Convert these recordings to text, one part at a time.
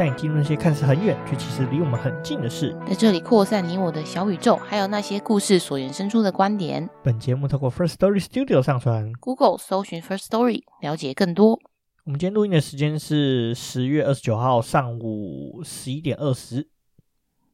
带你进入那些看似很远，却其实离我们很近的事，在这里扩散你我的小宇宙，还有那些故事所延伸出的观点。本节目透过 First Story Studio 上传，Google 搜寻 First Story，了解更多。我们今天录音的时间是十月二十九号上午十一点二十。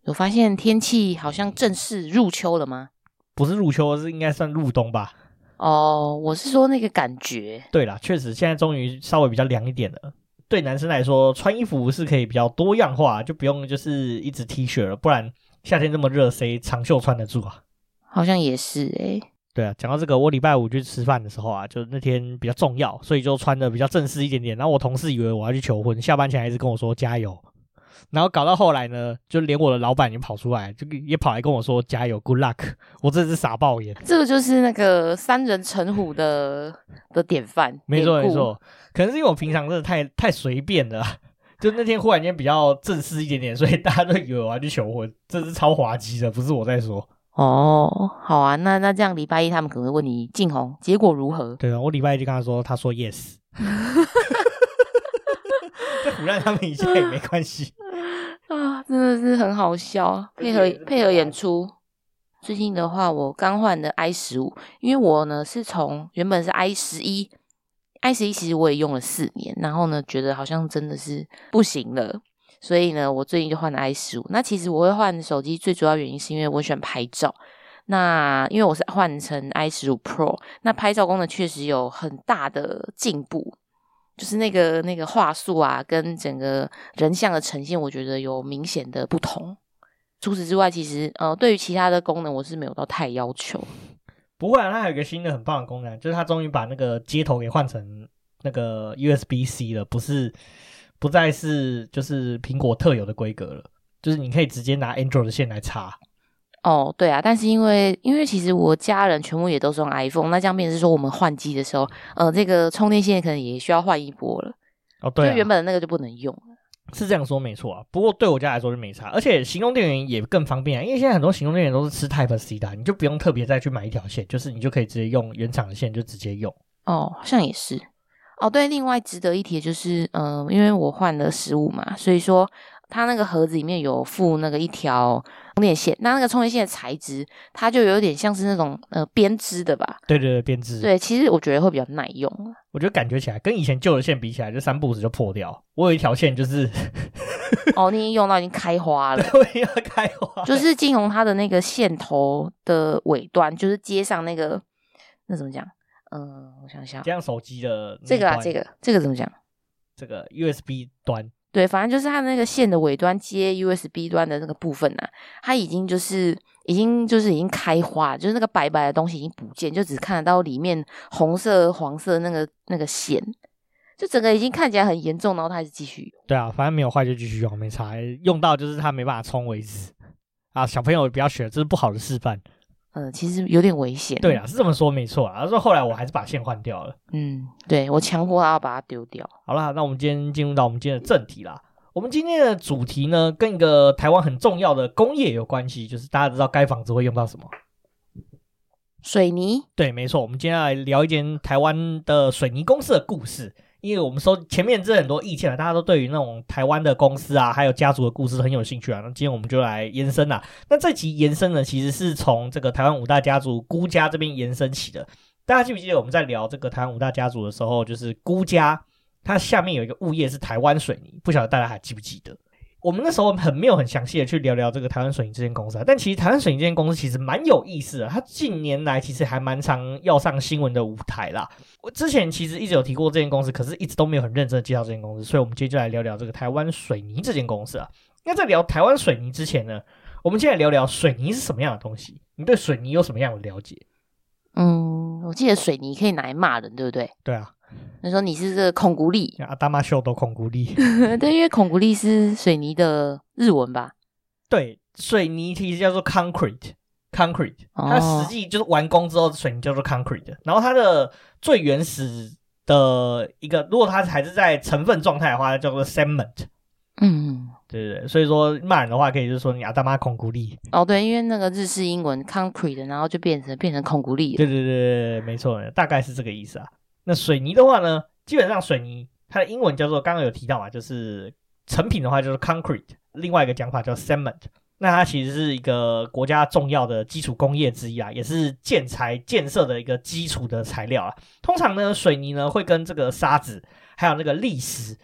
有发现天气好像正式入秋了吗？不是入秋，是应该算入冬吧？哦，我是说那个感觉。对啦，确实现在终于稍微比较凉一点了。对男生来说，穿衣服是可以比较多样化，就不用就是一直 T 恤了，不然夏天这么热，谁长袖穿得住啊？好像也是诶、欸。对啊，讲到这个，我礼拜五去吃饭的时候啊，就那天比较重要，所以就穿的比较正式一点点。然后我同事以为我要去求婚，下班前还一直跟我说加油。然后搞到后来呢，就连我的老板也跑出来，就也跑来跟我说加油，Good luck。我真是傻爆眼。这个就是那个三人成虎的的典范。没错没错，可能是因为我平常真的太太随便了，就那天忽然间比较正式一点点，所以大家都以为我要去求婚，这是超滑稽的，不是我在说。哦，好啊，那那这样礼拜一他们可能会问你静红结果如何？对啊，我礼拜一就跟他说，他说 yes。这唬烂他们一下也没关系。啊，真的是很好笑，配合配合演出。最近的话，我刚换的 i 十五，因为我呢是从原本是 i 十一，i 十一其实我也用了四年，然后呢觉得好像真的是不行了，所以呢我最近就换了 i 十五。那其实我会换手机最主要原因是因为我喜欢拍照。那因为我是换成 i 十五 Pro，那拍照功能确实有很大的进步。就是那个那个话术啊，跟整个人像的呈现，我觉得有明显的不同。除此之外，其实呃，对于其他的功能，我是没有到太要求。不会啊，它还有一个新的很棒的功能，就是它终于把那个接头给换成那个 USB-C 了，不是不再是就是苹果特有的规格了，就是你可以直接拿 Android 的线来插。哦，对啊，但是因为因为其实我家人全部也都是用 iPhone，那这样变成是说我们换机的时候，呃，这个充电线可能也需要换一波了。哦，对啊，就原本的那个就不能用了。是这样说没错啊，不过对我家来说就没差，而且行动电源也更方便啊，因为现在很多行动电源都是吃 Type C 的，你就不用特别再去买一条线，就是你就可以直接用原厂的线就直接用。哦，好像也是。哦，对，另外值得一提的就是，嗯、呃，因为我换了十五嘛，所以说。它那个盒子里面有附那个一条充电线，那那个充电线的材质，它就有点像是那种呃编织的吧？对对对，编织。对，其实我觉得会比较耐用。我觉得感觉起来跟以前旧的线比起来，就三步子就破掉。我有一条线就是，哦，你已经用到已经开花了，对，要开花。就是金融它的那个线头的尾端，就是接上那个那怎么讲？嗯、呃，我想想，这样手机的这个啊，这个这个怎么讲？这个 USB 端。对，反正就是它那个线的尾端接 USB 端的那个部分呐、啊，它已经就是已经就是已经开花，就是那个白白的东西已经不见，就只看得到里面红色、黄色那个那个线，就整个已经看起来很严重，然后它还是继续。对啊，反正没有坏就继续用，没差，用到就是它没办法充为止啊。小朋友不要学，这是不好的示范。嗯，其实有点危险。对啊，是这么说没错啊。他说后来我还是把线换掉了。嗯，对，我强迫他要把它丢掉。好啦，那我们今天进入到我们今天的正题啦。我们今天的主题呢，跟一个台湾很重要的工业有关系，就是大家知道该房子会用到什么？水泥。对，没错。我们今天来聊一间台湾的水泥公司的故事。因为我们说前面这很多意见啊，大家都对于那种台湾的公司啊，还有家族的故事很有兴趣啊。那今天我们就来延伸啦。那这集延伸呢，其实是从这个台湾五大家族孤家这边延伸起的。大家记不记得我们在聊这个台湾五大家族的时候，就是孤家，它下面有一个物业是台湾水泥，不晓得大家还记不记得？我们那时候很没有很详细的去聊聊这个台湾水泥这间公司啊，但其实台湾水泥这间公司其实蛮有意思的，它近年来其实还蛮常要上新闻的舞台啦。我之前其实一直有提过这间公司，可是一直都没有很认真的介绍这间公司，所以我们今天就来聊聊这个台湾水泥这间公司啊。那在聊台湾水泥之前呢，我们先来聊聊水泥是什么样的东西。你对水泥有什么样的了解？嗯，我记得水泥可以拿来骂人，对不对？对啊。他说你是这个孔古力，阿大妈秀都孔古力，对，因为孔古力是水泥的日文吧？对，水泥其实叫做 concrete，concrete concrete，它实际就是完工之后水泥叫做 concrete，然后它的最原始的一个，如果它还是在成分状态的话，叫做 cement。嗯，对对对，所以说骂人的话，可以就是说你阿达妈孔古力。哦，对，因为那个日式英文 concrete，然后就变成变成孔古力。对对对对，没错，大概是这个意思啊。那水泥的话呢，基本上水泥它的英文叫做刚刚有提到嘛，就是成品的话就是 concrete，另外一个讲法叫 cement。那它其实是一个国家重要的基础工业之一啊，也是建材建设的一个基础的材料啊。通常呢，水泥呢会跟这个沙子还有那个砾石，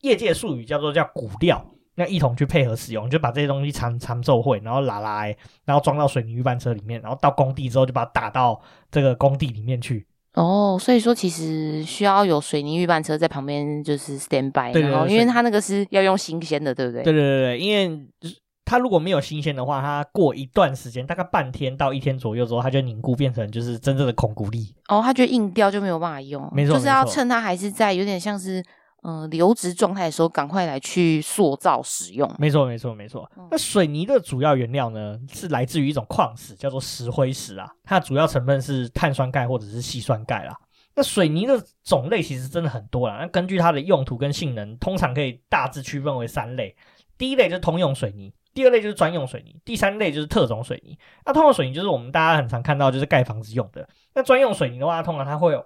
业界术语叫做叫骨料，那一同去配合使用，就把这些东西缠缠奏会，然后拉来，然后装到水泥预拌车里面，然后到工地之后就把它打到这个工地里面去。哦，所以说其实需要有水泥预拌车在旁边就是 stand by，对然后因为它那个是要用新鲜的，对不对？对对对对，因为它如果没有新鲜的话，它过一段时间，大概半天到一天左右之后，它就凝固变成就是真正的孔骨力。哦，它就硬掉就没有办法用，没错，就是要趁它还是在有点像是嗯、呃、流质状态的时候，赶快来去塑造使用。没错没错没错。那水泥的主要原料呢，是来自于一种矿石，叫做石灰石啊。它的主要成分是碳酸钙或者是矽酸钙啦。那水泥的种类其实真的很多啦。那根据它的用途跟性能，通常可以大致区分为三类。第一类就是通用水泥。第二类就是专用水泥，第三类就是特种水泥。那通用水泥就是我们大家很常看到，就是盖房子用的。那专用水泥的话，通常它会有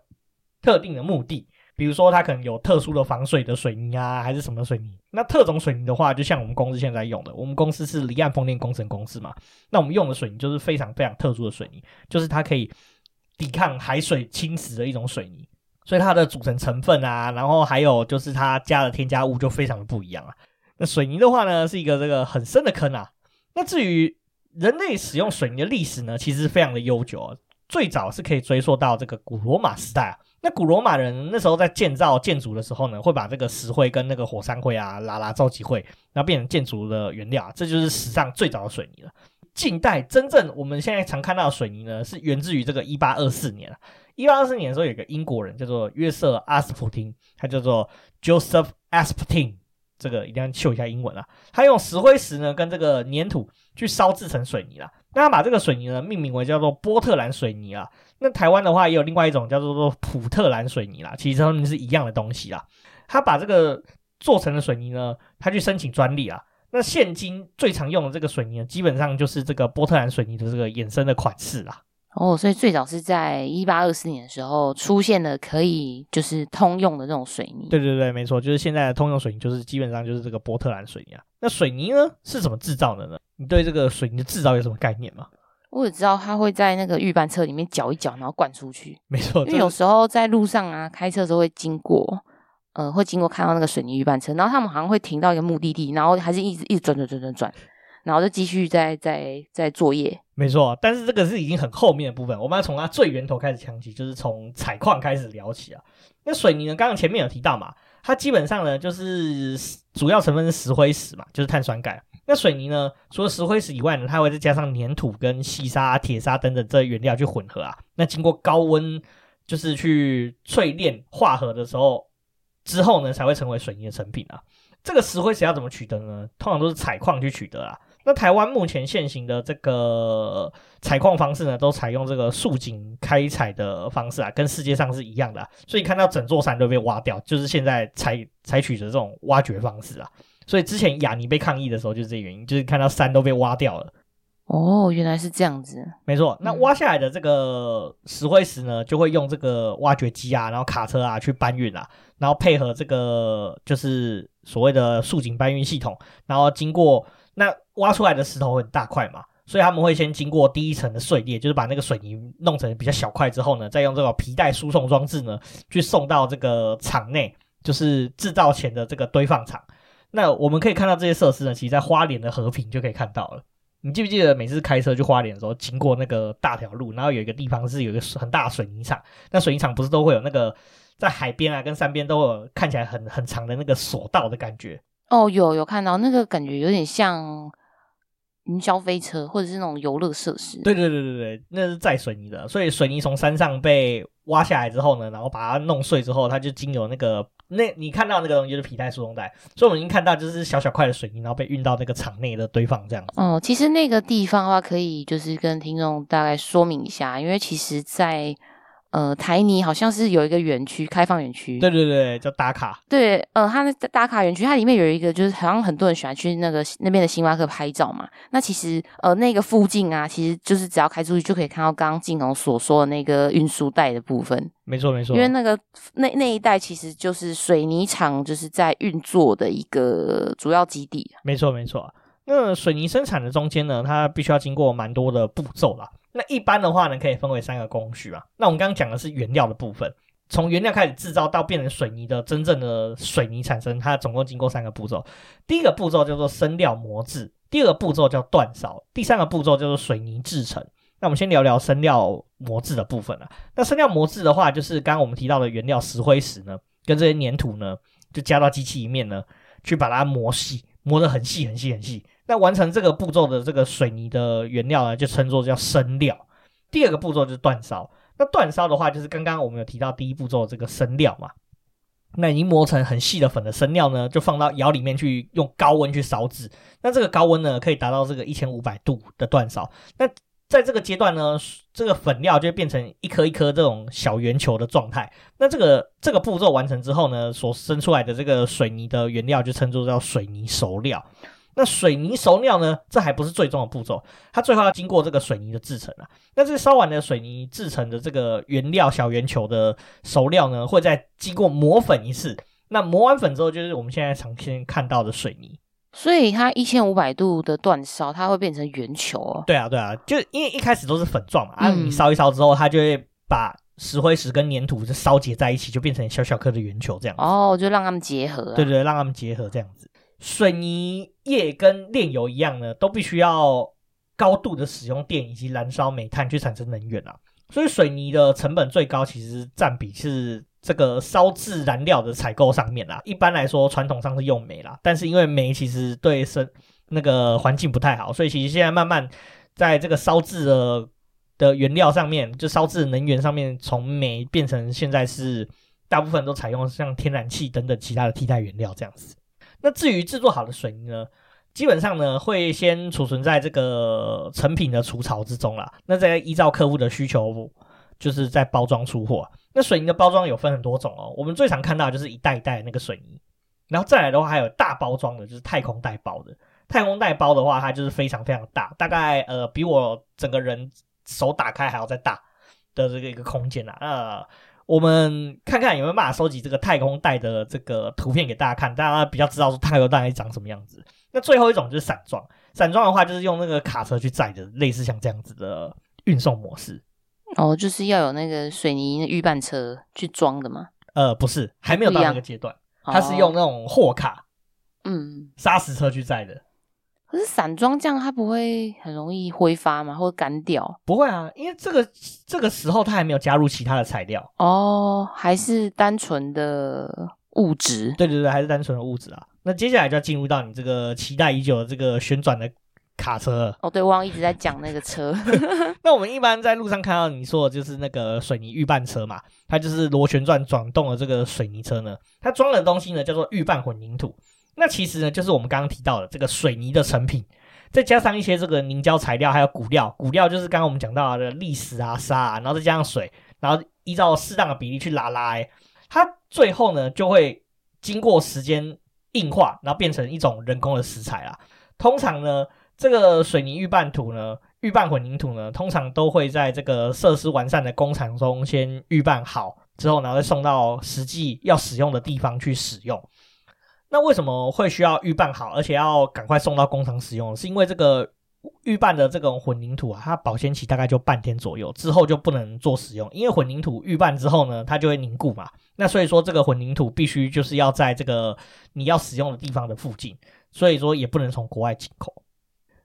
特定的目的，比如说它可能有特殊的防水的水泥啊，还是什么水泥。那特种水泥的话，就像我们公司现在用的，我们公司是离岸风电工程公司嘛，那我们用的水泥就是非常非常特殊的水泥，就是它可以抵抗海水侵蚀的一种水泥，所以它的组成成分啊，然后还有就是它加的添加物就非常的不一样啊。那水泥的话呢，是一个这个很深的坑啊。那至于人类使用水泥的历史呢，其实非常的悠久啊。最早是可以追溯到这个古罗马时代啊。那古罗马人那时候在建造建筑的时候呢，会把这个石灰跟那个火山灰啊拉拉召集会，然后变成建筑的原料啊。这就是史上最早的水泥了。近代真正我们现在常看到的水泥呢，是源自于这个一八二四年。一八二四年的时候，有个英国人叫做约瑟阿斯普汀，他叫做 Joseph Asptine。这个一定要秀一下英文啊！他用石灰石呢跟这个粘土去烧制成水泥了。那他把这个水泥呢命名为叫做波特兰水泥啊。那台湾的话也有另外一种叫做做普特兰水泥啦，其实他们是一样的东西啦。他把这个做成的水泥呢，他去申请专利啊。那现今最常用的这个水泥呢，基本上就是这个波特兰水泥的这个衍生的款式啦。哦，所以最早是在一八二四年的时候出现的，可以就是通用的这种水泥。对对对，没错，就是现在的通用水泥，就是基本上就是这个波特兰水泥啊。那水泥呢是怎么制造的呢？你对这个水泥的制造有什么概念吗？我只知道，它会在那个预拌车里面搅一搅，然后灌出去。没错，因为有时候在路上啊开车的时候会经过，呃，会经过看到那个水泥预拌车，然后他们好像会停到一个目的地，然后还是一直一直转转转转转。然后就继续在在在作业，没错。但是这个是已经很后面的部分，我们要从它最源头开始讲起，就是从采矿开始聊起啊。那水泥呢，刚刚前面有提到嘛，它基本上呢就是主要成分是石灰石嘛，就是碳酸钙。那水泥呢，除了石灰石以外呢，它会再加上粘土跟细沙、铁砂等等这原料去混合啊。那经过高温，就是去淬炼化合的时候，之后呢才会成为水泥的成品啊。这个石灰石要怎么取得呢？通常都是采矿去取得啊。那台湾目前现行的这个采矿方式呢，都采用这个竖井开采的方式啊，跟世界上是一样的。所以看到整座山都被挖掉，就是现在采采取的这种挖掘方式啊。所以之前雅尼被抗议的时候，就是这个原因，就是看到山都被挖掉了。哦，原来是这样子。没错，那挖下来的这个石灰石呢，就会用这个挖掘机啊，然后卡车啊去搬运啊，然后配合这个就是所谓的竖井搬运系统，然后经过。那挖出来的石头很大块嘛，所以他们会先经过第一层的碎裂，就是把那个水泥弄成比较小块之后呢，再用这个皮带输送装置呢，去送到这个厂内，就是制造前的这个堆放场。那我们可以看到这些设施呢，其实在花莲的和平就可以看到了。你记不记得每次开车去花莲的时候，经过那个大条路，然后有一个地方是有一个很大的水泥厂，那水泥厂不是都会有那个在海边啊跟山边都有看起来很很长的那个索道的感觉。哦，有有看到那个感觉有点像云霄飞车，或者是那种游乐设施。对对对对对，那是载水泥的，所以水泥从山上被挖下来之后呢，然后把它弄碎之后，它就经由那个那你看到那个东西就是皮带输送带，所以我们已经看到就是小小块的水泥，然后被运到那个厂内的堆放这样子。哦，其实那个地方的话，可以就是跟听众大概说明一下，因为其实，在。呃，台泥好像是有一个园区，开放园区。对对对，叫打卡。对，呃，它那打卡园区，它里面有一个，就是好像很多人喜欢去那个那边的星巴克拍照嘛。那其实，呃，那个附近啊，其实就是只要开出去就可以看到刚刚晋宏所说的那个运输带的部分。没错没错，因为那个那那一带其实就是水泥厂就是在运作的一个主要基地。没错没错，那水泥生产的中间呢，它必须要经过蛮多的步骤啦。那一般的话呢，可以分为三个工序啊。那我们刚刚讲的是原料的部分，从原料开始制造到变成水泥的真正的水泥产生，它总共经过三个步骤。第一个步骤叫做生料磨制，第二个步骤叫锻烧，第三个步骤叫做水泥制成。那我们先聊聊生料磨制的部分啊。那生料磨制的话，就是刚刚我们提到的原料石灰石呢，跟这些粘土呢，就加到机器里面呢，去把它磨细，磨得很细很细很细。那完成这个步骤的这个水泥的原料呢，就称作叫生料。第二个步骤就是煅烧。那煅烧的话，就是刚刚我们有提到第一步骤这个生料嘛。那已经磨成很细的粉的生料呢，就放到窑里面去用高温去烧制。那这个高温呢，可以达到这个一千五百度的煅烧。那在这个阶段呢，这个粉料就会变成一颗一颗这种小圆球的状态。那这个这个步骤完成之后呢，所生出来的这个水泥的原料就称作叫水泥熟料。那水泥熟料呢？这还不是最终的步骤，它最后要经过这个水泥的制成啊。那这烧完的水泥制成的这个原料小圆球的熟料呢，会再经过磨粉一次。那磨完粉之后，就是我们现在常先看到的水泥。所以它一千五百度的煅烧，它会变成圆球哦。对啊，对啊，就因为一开始都是粉状嘛，啊，你烧一烧之后，它就会把石灰石跟粘土就烧结在一起，就变成小小颗的圆球这样子。哦，就让它们结合啊。对对，让它们结合这样子。水泥业跟炼油一样呢，都必须要高度的使用电以及燃烧煤炭去产生能源啊。所以水泥的成本最高，其实占比是这个烧制燃料的采购上面啦。一般来说，传统上是用煤啦，但是因为煤其实对生那个环境不太好，所以其实现在慢慢在这个烧制的的原料上面，就烧制能源上面，从煤变成现在是大部分都采用像天然气等等其他的替代原料这样子。那至于制作好的水泥呢，基本上呢会先储存在这个成品的储槽之中啦。那再依照客户的需求，就是在包装出货。那水泥的包装有分很多种哦，我们最常看到的就是一袋一袋那个水泥，然后再来的话还有大包装的，就是太空袋包的。太空袋包的话，它就是非常非常大，大概呃比我整个人手打开还要再大的这个一个空间啊。呃我们看看有没有办法收集这个太空带的这个图片给大家看，大家比较知道说太空袋长什么样子。那最后一种就是散装，散装的话就是用那个卡车去载的，类似像这样子的运送模式。哦，就是要有那个水泥预拌车去装的吗？呃，不是，还没有到那个阶段，它是用那种货卡，嗯，砂石车去载的。可是散装这样，它不会很容易挥发吗？或者干掉？不会啊，因为这个这个时候它还没有加入其他的材料哦，还是单纯的物质。对对对，还是单纯的物质啊。那接下来就要进入到你这个期待已久的这个旋转的卡车哦。对，我一直在讲那个车。那我们一般在路上看到你说的就是那个水泥预拌车嘛，它就是螺旋转转动的这个水泥车呢，它装的东西呢叫做预拌混凝土。那其实呢，就是我们刚刚提到的这个水泥的成品，再加上一些这个凝胶材料，还有骨料。骨料就是刚刚我们讲到的砾石啊、沙啊，然后再加上水，然后依照适当的比例去拉拉，它最后呢就会经过时间硬化，然后变成一种人工的石材啦。通常呢，这个水泥预拌土呢、预拌混凝土呢，通常都会在这个设施完善的工厂中先预拌好，之后然后再送到实际要使用的地方去使用。那为什么会需要预拌好，而且要赶快送到工厂使用？是因为这个预拌的这种混凝土啊，它保鲜期大概就半天左右，之后就不能做使用。因为混凝土预拌之后呢，它就会凝固嘛。那所以说，这个混凝土必须就是要在这个你要使用的地方的附近，所以说也不能从国外进口。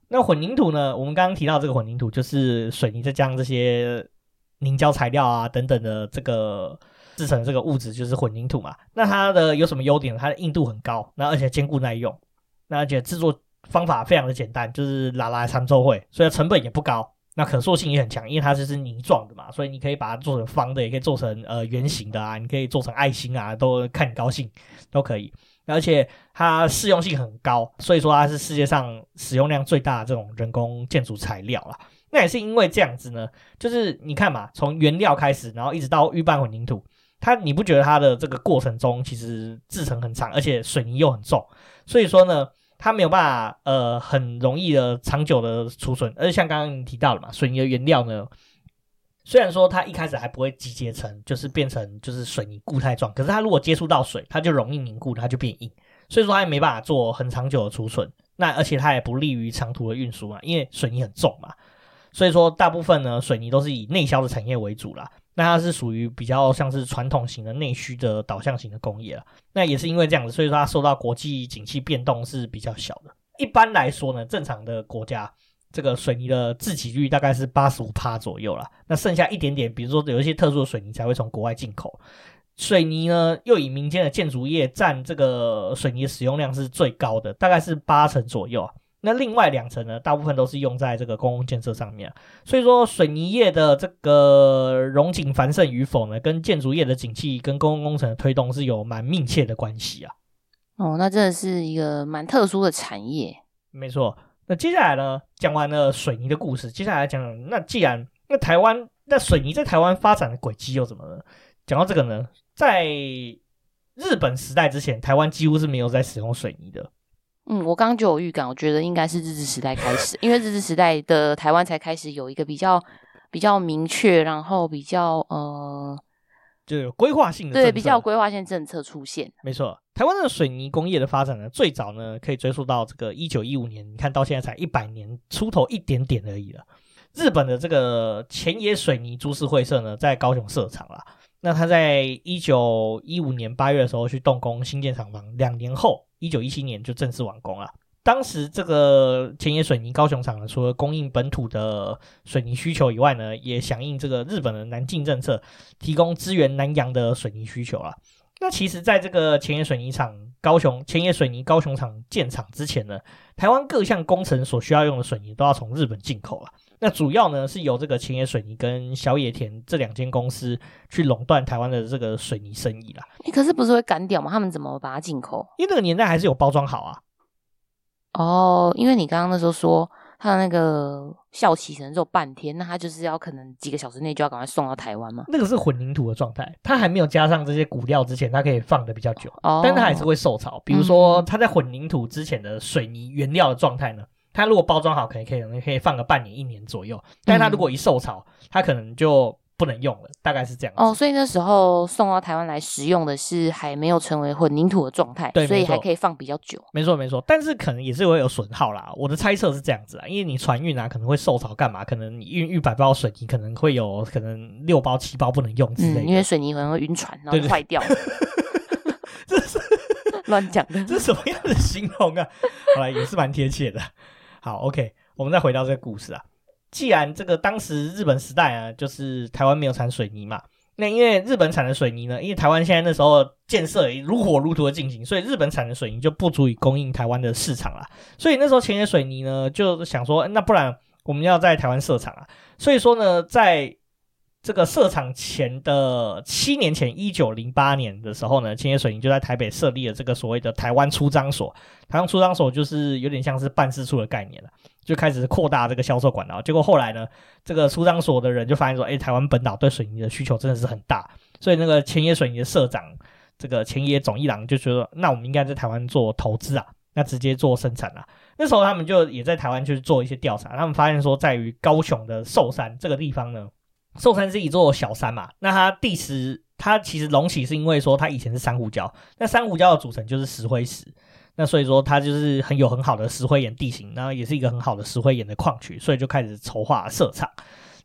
那混凝土呢，我们刚刚提到这个混凝土就是水泥再加上这些凝胶材料啊等等的这个。制成这个物质就是混凝土嘛，那它的有什么优点？它的硬度很高，那而且坚固耐用，那而且制作方法非常的简单，就是拉拉参奏会，所以成本也不高，那可塑性也很强，因为它就是泥状的嘛，所以你可以把它做成方的，也可以做成呃圆形的啊，你可以做成爱心啊，都看你高兴都可以。而且它适用性很高，所以说它是世界上使用量最大的这种人工建筑材料啦。那也是因为这样子呢，就是你看嘛，从原料开始，然后一直到预拌混凝土，它你不觉得它的这个过程中其实制成很长，而且水泥又很重，所以说呢。它没有办法，呃，很容易的长久的储存，而且像刚刚你提到了嘛，水泥的原料呢，虽然说它一开始还不会集结成，就是变成就是水泥固态状，可是它如果接触到水，它就容易凝固，它就变硬，所以说它也没办法做很长久的储存，那而且它也不利于长途的运输嘛，因为水泥很重嘛，所以说大部分呢，水泥都是以内销的产业为主啦。那它是属于比较像是传统型的内需的导向型的工业了。那也是因为这样子，所以说它受到国际景气变动是比较小的。一般来说呢，正常的国家这个水泥的自给率大概是八十五趴左右啦。那剩下一点点，比如说有一些特殊的水泥才会从国外进口。水泥呢，又以民间的建筑业占这个水泥使用量是最高的，大概是八成左右啊。那另外两层呢，大部分都是用在这个公共建设上面，所以说水泥业的这个融景繁盛与否呢，跟建筑业的景气跟公共工程的推动是有蛮密切的关系啊。哦，那真的是一个蛮特殊的产业。没错。那接下来呢，讲完了水泥的故事，接下来讲，那既然那台湾那水泥在台湾发展的轨迹又怎么了？讲到这个呢，在日本时代之前，台湾几乎是没有在使用水泥的。嗯，我刚刚就有预感，我觉得应该是日治时代开始，因为日治时代的台湾才开始有一个比较比较明确，然后比较呃，就有规划性的对，比较规划性政策出现。没错，台湾的水泥工业的发展呢，最早呢可以追溯到这个一九一五年，你看到现在才一百年出头一点点而已了。日本的这个前野水泥株式会社呢，在高雄设厂了。那他在一九一五年八月的时候去动工新建厂房，两年后。一九一七年就正式完工了。当时这个前野水泥高雄厂呢，除了供应本土的水泥需求以外呢，也响应这个日本的南进政策，提供支援南洋的水泥需求了。那其实，在这个前野水泥厂高雄前野水泥高雄厂建厂之前呢，台湾各项工程所需要用的水泥都要从日本进口了。那主要呢是由这个前野水泥跟小野田这两间公司去垄断台湾的这个水泥生意啦。你可是不是会干掉吗？他们怎么把它进口？因为那个年代还是有包装好啊。哦，因为你刚刚那时候说他的那个效期可能只有半天，那他就是要可能几个小时内就要赶快送到台湾嘛。那个是混凝土的状态，它还没有加上这些骨料之前，它可以放的比较久，哦、但它还是会受潮。比如说，它在混凝土之前的水泥原料的状态呢？它如果包装好，可能可以可以放个半年一年左右，但是它如果一受潮，它可能就不能用了，大概是这样。哦，所以那时候送到台湾来使用的是还没有成为混凝土的状态，对，所以还可以放比较久。没错没错，但是可能也是会有损耗啦。我的猜测是这样子啊，因为你船运啊可能会受潮干嘛？可能你运一百包水泥，可能会有可能六包七包不能用之类的，嗯，因为水泥可能会晕船，然后就坏掉。这是 乱讲的，这是什么样的形容啊？好啦，也是蛮贴切的。好，OK，我们再回到这个故事啊。既然这个当时日本时代啊，就是台湾没有产水泥嘛，那因为日本产的水泥呢，因为台湾现在那时候建设也如火如荼的进行，所以日本产的水泥就不足以供应台湾的市场了。所以那时候前野水泥呢，就想说，那不然我们要在台湾设厂啊。所以说呢，在这个设厂前的七年前，一九零八年的时候呢，千野水泥就在台北设立了这个所谓的台湾出张所。台湾出张所就是有点像是办事处的概念了，就开始扩大这个销售管道。结果后来呢，这个出张所的人就发现说，哎，台湾本岛对水泥的需求真的是很大，所以那个前野水泥的社长，这个前野总一郎就觉得，那我们应该在台湾做投资啊，那直接做生产啊。那时候他们就也在台湾去做一些调查，他们发现说，在于高雄的寿山这个地方呢。寿山是一座小山嘛，那它地石，它其实隆起是因为说它以前是珊瑚礁，那珊瑚礁的组成就是石灰石，那所以说它就是很有很好的石灰岩地形，然后也是一个很好的石灰岩的矿区，所以就开始筹划设厂。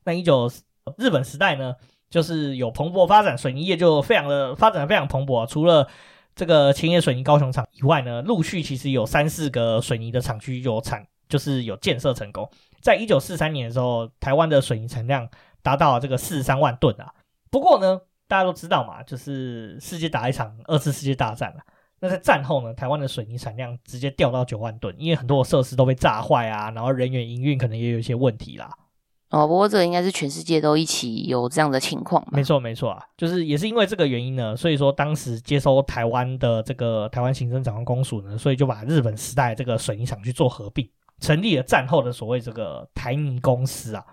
那一九日本时代呢，就是有蓬勃发展，水泥业就非常的发展的非常蓬勃，除了这个前野水泥高雄厂以外呢，陆续其实有三四个水泥的厂区有产，就是有建设成功。在一九四三年的时候，台湾的水泥产量。达到了这个四十三万吨啊！不过呢，大家都知道嘛，就是世界打一场二次世界大战了。那在战后呢，台湾的水泥产量直接掉到九万吨，因为很多的设施都被炸坏啊，然后人员营运可能也有一些问题啦。哦，不过这个应该是全世界都一起有这样的情况。没错，没错啊，就是也是因为这个原因呢，所以说当时接收台湾的这个台湾行政长官公署呢，所以就把日本时代这个水泥厂去做合并，成立了战后的所谓这个台泥公司啊。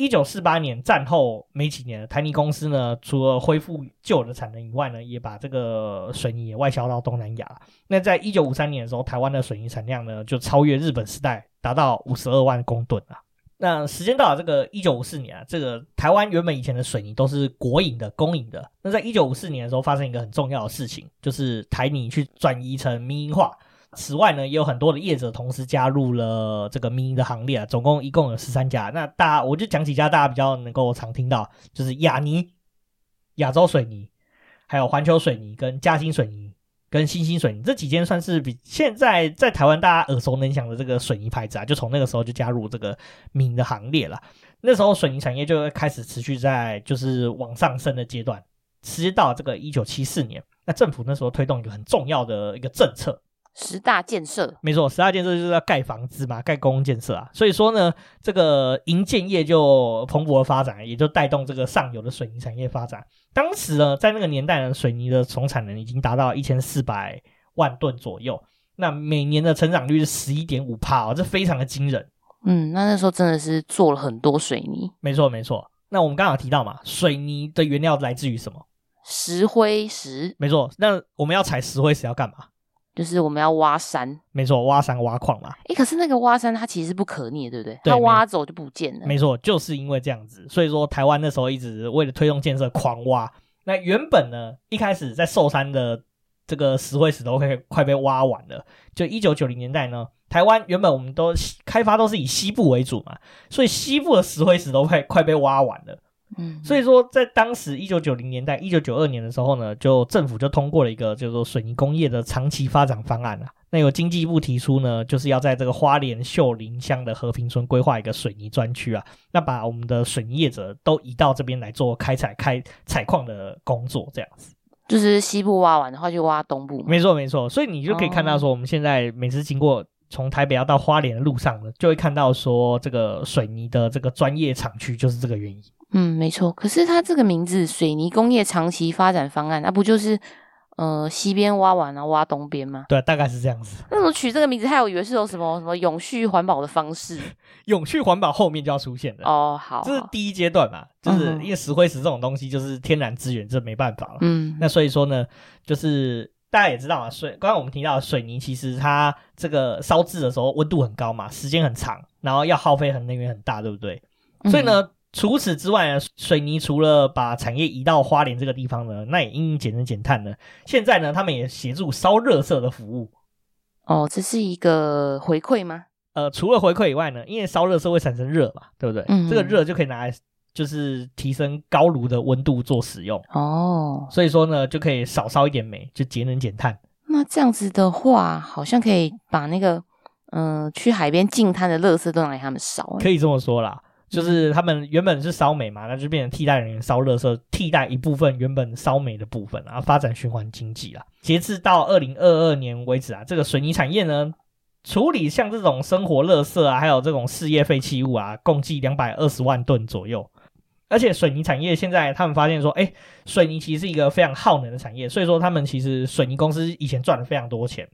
一九四八年战后没几年，台泥公司呢，除了恢复旧的产能以外呢，也把这个水泥也外销到东南亚。那在一九五三年的时候，台湾的水泥产量呢，就超越日本时代，达到五十二万公吨啊。那时间到了这个一九五四年啊，这个台湾原本以前的水泥都是国营的、公营的。那在一九五四年的时候，发生一个很重要的事情，就是台泥去转移成民营化。此外呢，也有很多的业者同时加入了这个民营的行列啊，总共一共有十三家。那大我就讲几家大家比较能够常听到，就是亚泥、亚洲水泥，还有环球水泥跟嘉兴水泥。跟新兴水泥这几间算是比现在在台湾大家耳熟能详的这个水泥牌子啊，就从那个时候就加入这个民营的行列了。那时候水泥产业就开始持续在就是往上升的阶段。直到这个一九七四年，那政府那时候推动一个很重要的一个政策。十大建设，没错，十大建设就是要盖房子嘛，盖公共建设啊。所以说呢，这个营建业就蓬勃的发展，也就带动这个上游的水泥产业发展。当时呢，在那个年代呢，水泥的总产能已经达到一千四百万吨左右，那每年的成长率是十一点五帕哦，这非常的惊人。嗯，那那时候真的是做了很多水泥。没错，没错。那我们刚刚有提到嘛，水泥的原料来自于什么？石灰石。没错。那我们要采石灰石要干嘛？就是我们要挖山，没错，挖山挖矿嘛。诶，可是那个挖山它其实是不可逆的，对不对？对，它挖走就不见了。没错，就是因为这样子，所以说台湾那时候一直为了推动建设狂挖。那原本呢，一开始在寿山的这个石灰石都快快被挖完了。就一九九零年代呢，台湾原本我们都开发都是以西部为主嘛，所以西部的石灰石都快快被挖完了。嗯，所以说，在当时一九九零年代、一九九二年的时候呢，就政府就通过了一个叫做水泥工业的长期发展方案啊。那有经济部提出呢，就是要在这个花莲秀林乡的和平村规划一个水泥专区啊，那把我们的水泥业者都移到这边来做开采、开采矿的工作，这样子。就是西部挖完的话，就挖东部。没错，没错。所以你就可以看到说，我们现在每次经过从台北要到花莲的路上呢，就会看到说，这个水泥的这个专业厂区就是这个原因。嗯，没错。可是它这个名字“水泥工业长期发展方案”，那不就是呃西边挖完然后挖东边吗？对，大概是这样子。那我取这个名字，还有以为是有什么什么永续环保的方式？永续环保后面就要出现了哦。好，这是第一阶段嘛，就是因为石灰石这种东西就是天然资源，这没办法了。嗯，那所以说呢，就是大家也知道啊，水刚刚我们提到的水泥，其实它这个烧制的时候温度很高嘛，时间很长，然后要耗费很能源很大，对不对？所以呢。嗯除此之外呢，水泥除了把产业移到花莲这个地方呢，那也因节能减碳呢。现在呢，他们也协助烧热色的服务。哦，这是一个回馈吗？呃，除了回馈以外呢，因为烧热色会产生热嘛，对不对？嗯，这个热就可以拿来就是提升高炉的温度做使用。哦，所以说呢，就可以少烧一点煤，就节能减碳。那这样子的话，好像可以把那个嗯、呃、去海边净滩的垃圾都拿来他们烧。可以这么说啦。就是他们原本是烧煤嘛，那就变成替代人员烧热色，替代一部分原本烧煤的部分，然后发展循环经济啦。截至到二零二二年为止啊，这个水泥产业呢，处理像这种生活垃圾啊，还有这种事业废弃物啊，共计两百二十万吨左右。而且水泥产业现在他们发现说，哎，水泥其实是一个非常耗能的产业，所以说他们其实水泥公司以前赚了非常多钱。